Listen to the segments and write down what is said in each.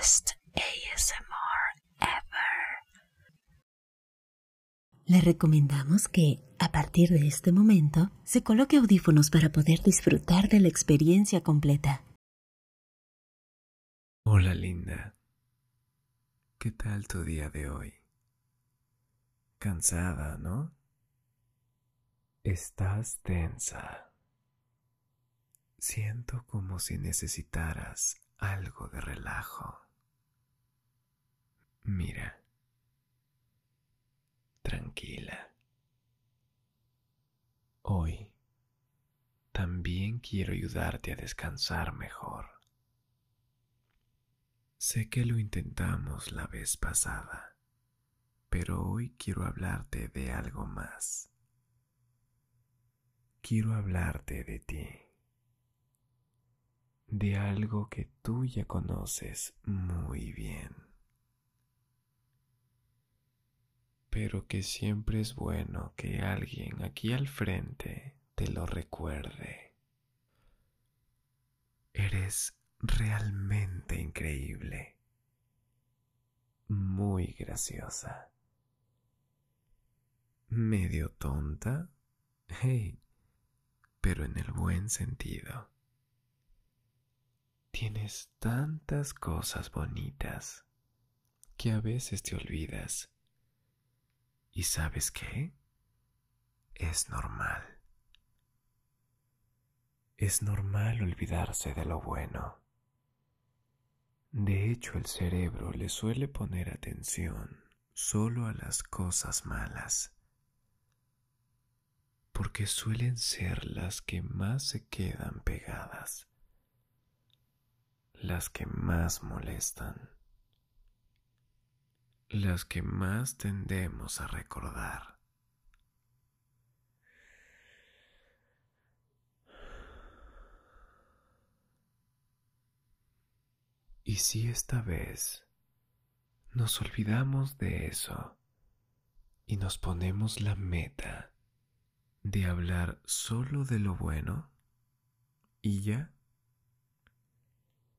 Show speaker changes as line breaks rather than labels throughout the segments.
best ASMR ever.
Le recomendamos que, a partir de este momento, se coloque audífonos para poder disfrutar de la experiencia completa.
Hola linda. ¿Qué tal tu día de hoy? Cansada, ¿no? Estás tensa. Siento como si necesitaras algo de relajo. Mira. Tranquila. Hoy también quiero ayudarte a descansar mejor. Sé que lo intentamos la vez pasada, pero hoy quiero hablarte de algo más. Quiero hablarte de ti, de algo que tú ya conoces muy bien, pero que siempre es bueno que alguien aquí al frente te lo recuerde. Eres realmente increíble, muy graciosa, medio tonta, hey, pero en el buen sentido. Tienes tantas cosas bonitas que a veces te olvidas. ¿Y sabes qué? Es normal. Es normal olvidarse de lo bueno. De hecho, el cerebro le suele poner atención solo a las cosas malas, porque suelen ser las que más se quedan pegadas, las que más molestan, las que más tendemos a recordar. ¿Y si esta vez nos olvidamos de eso y nos ponemos la meta de hablar solo de lo bueno y ya?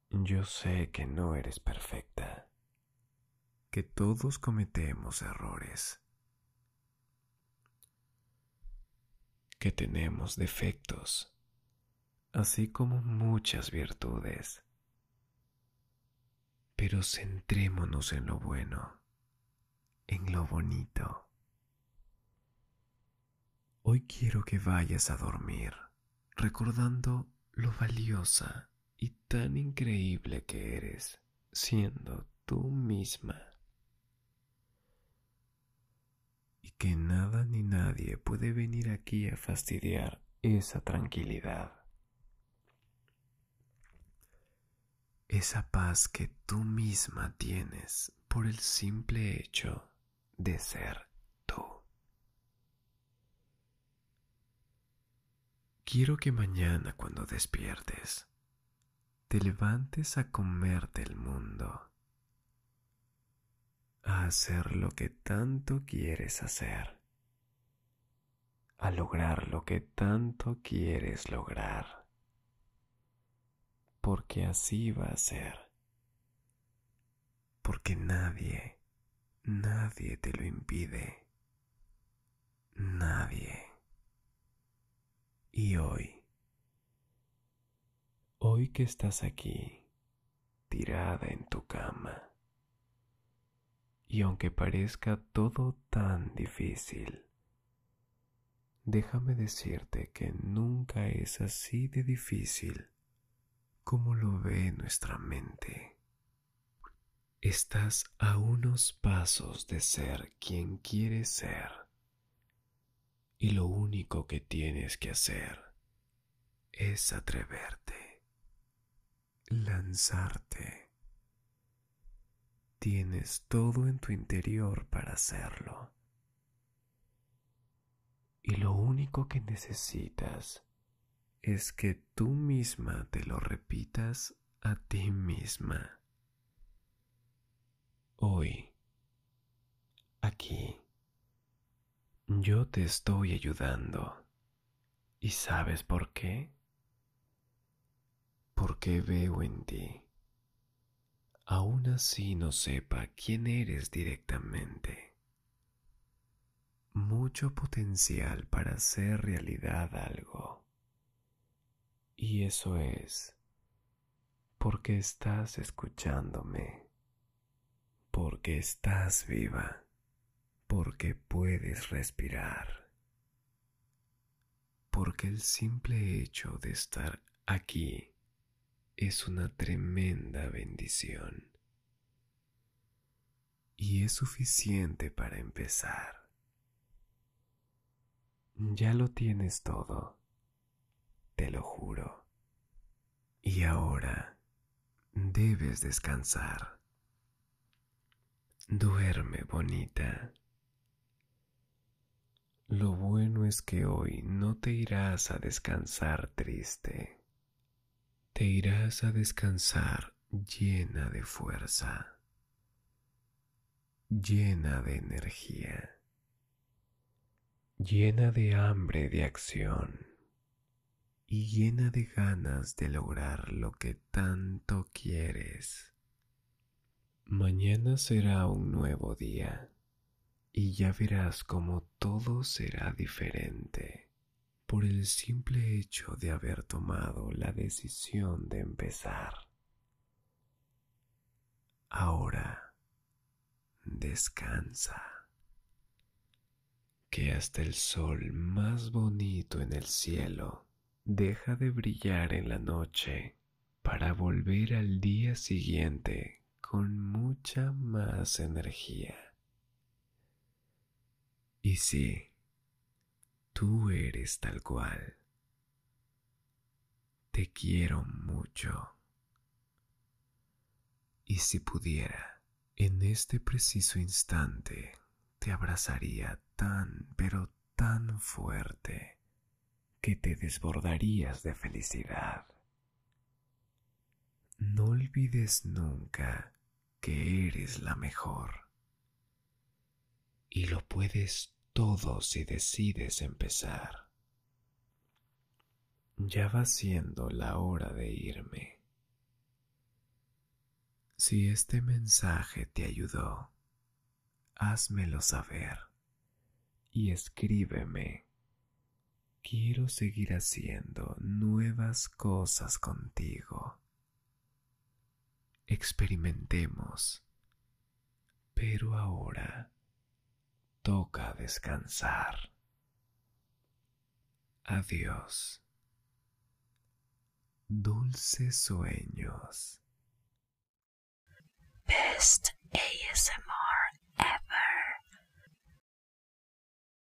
Yo sé que no eres perfecta, que todos cometemos errores, que tenemos defectos, así como muchas virtudes pero centrémonos en lo bueno, en lo bonito. Hoy quiero que vayas a dormir recordando lo valiosa y tan increíble que eres siendo tú misma. Y que nada ni nadie puede venir aquí a fastidiar esa tranquilidad. esa paz que tú misma tienes por el simple hecho de ser tú. Quiero que mañana cuando despiertes, te levantes a comerte el mundo, hacer lo que tanto quieres hacer, a lograr lo que tanto quieres lograr porque así va a ser. Porque nadie, nadie te lo impide. Nadie. Y hoy, hoy que estás aquí, tirada en tu cama, y aunque parezca todo tan difícil, déjame decirte que nunca es así de difícil como lo ve nuestra mente. Estás a unos pasos de ser quien quieres ser y lo único que tienes que hacer es atreverte, lanzarte. Tienes todo en tu interior para hacerlo. Y lo único que necesitas es que tú misma te lo repitas a ti misma. Hoy, aquí, yo te estoy ayudando. ¿Y sabes por qué? Porque veo en ti aún así no sepa quién eres directamente. Mucho potencial para hacer realidad algo. Y eso es porque estás escuchándome, porque estás viva, porque puedes respirar, porque el simple hecho de estar aquí es una tremenda bendición. Y es suficiente para empezar. Ya lo tienes todo, te lo juro. Y ahora debes descansar. Duerme, bonita. Lo bueno es que hoy no te irás a descansar triste te irás a descansar llena de fuerza, llena de energía, llena de hambre de acción y llena de ganas de lograr lo que tanto quieres. Mañana será un nuevo día y ya verás cómo todo será diferente por el simple hecho de haber tomado la decisión de empezar. Ahora descansa, que hasta el sol más bonito en el cielo deja de brillar en la noche para volver al día siguiente con mucha más energía. Y sí, Tú eres tal cual. Te quiero mucho. Y si pudiera, en este preciso instante, te abrazaría tan, pero tan fuerte, que te desbordarías de felicidad. No olvides nunca que eres la mejor. Y lo puedes todo si decides empezar. Ya va siendo la hora de irme. Si este mensaje te ayudó, házmelo saber y escríbeme. Quiero seguir haciendo nuevas cosas contigo. Experimentemos. Pero ahora toca descansar. Adiós. Dulces sueños.
Best.